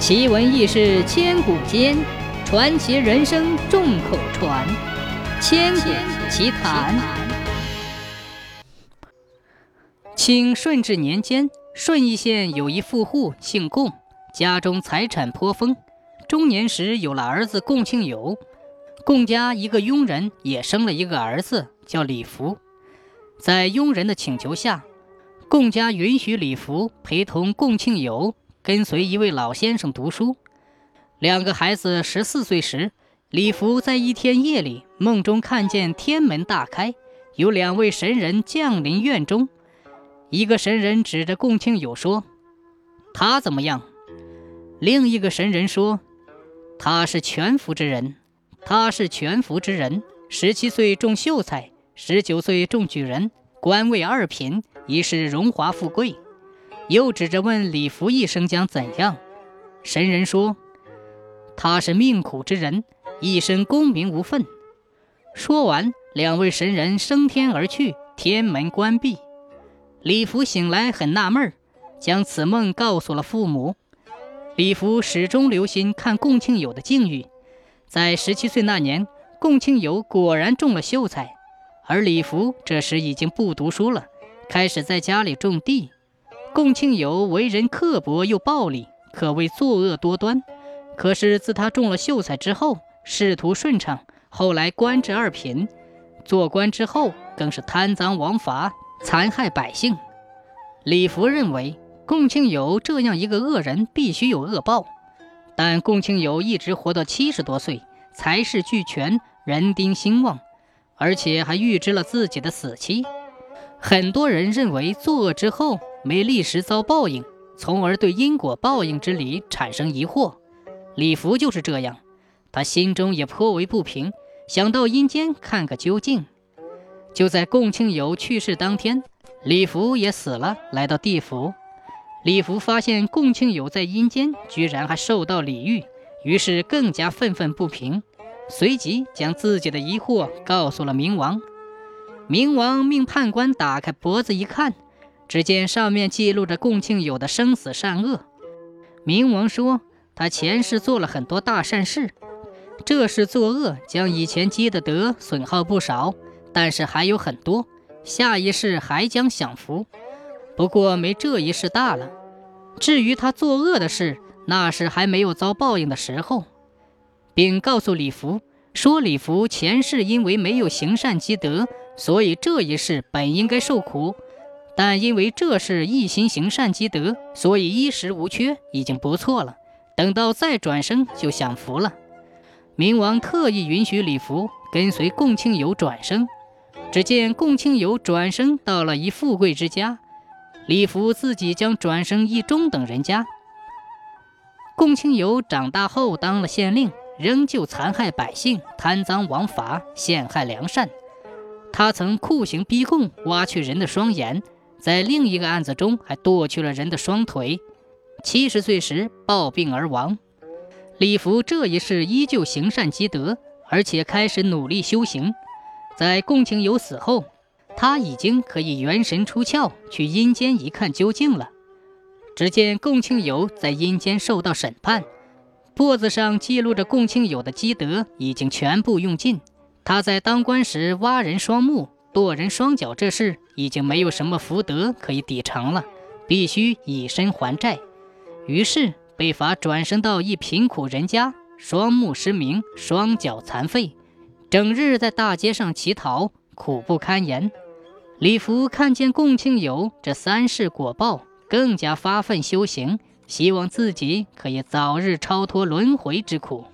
奇闻异事千古间，传奇人生众口传。千古奇谈。清顺治年间，顺义县有一富户姓贡，家中财产颇丰，中年时有了儿子贡庆友。贡家一个佣人也生了一个儿子，叫李福。在佣人的请求下，贡家允许李福陪同贡庆友。跟随一位老先生读书。两个孩子十四岁时，李福在一天夜里梦中看见天门大开，有两位神人降临院中。一个神人指着共庆友说：“他怎么样？”另一个神人说：“他是全福之人，他是全福之人。十七岁中秀才，十九岁中举人，官位二品，已是荣华富贵。”又指着问李福一生将怎样？神人说：“他是命苦之人，一生功名无分。”说完，两位神人升天而去，天门关闭。李福醒来很纳闷，将此梦告诉了父母。李福始终留心看共庆友的境遇，在十七岁那年，共庆友果然中了秀才，而李福这时已经不读书了，开始在家里种地。共庆友为人刻薄又暴力，可谓作恶多端。可是自他中了秀才之后，仕途顺畅，后来官至二品。做官之后，更是贪赃枉法，残害百姓。李福认为，共庆友这样一个恶人，必须有恶报。但共庆友一直活到七十多岁，财势俱全，人丁兴旺，而且还预知了自己的死期。很多人认为，作恶之后。没立时遭报应，从而对因果报应之理产生疑惑。李福就是这样，他心中也颇为不平，想到阴间看个究竟。就在共庆友去世当天，李福也死了，来到地府。李福发现共庆友在阴间居然还受到礼遇，于是更加愤愤不平，随即将自己的疑惑告诉了冥王。冥王命判官打开脖子一看。只见上面记录着共庆友的生死善恶。冥王说，他前世做了很多大善事，这世作恶，将以前积的德损耗不少，但是还有很多，下一世还将享福。不过没这一世大了。至于他作恶的事，那是还没有遭报应的时候，并告诉李福说，李福前世因为没有行善积德，所以这一世本应该受苦。但因为这是一心行善积德，所以衣食无缺，已经不错了。等到再转生就享福了。冥王特意允许李福跟随共庆友转生。只见共庆友转生到了一富贵之家，李福自己将转生一中等人家。共庆友长大后当了县令，仍旧残害百姓，贪赃枉法，陷害良善。他曾酷刑逼供，挖去人的双眼。在另一个案子中，还剁去了人的双腿。七十岁时暴病而亡。李福这一世依旧行善积德，而且开始努力修行。在共庆友死后，他已经可以元神出窍，去阴间一看究竟了。只见共庆友在阴间受到审判，簿子上记录着共庆友的积德已经全部用尽。他在当官时挖人双目。剁人双脚这事已经没有什么福德可以抵偿了，必须以身还债。于是被罚转生到一贫苦人家，双目失明，双脚残废，整日在大街上乞讨，苦不堪言。李福看见共庆友这三世果报，更加发奋修行，希望自己可以早日超脱轮回之苦。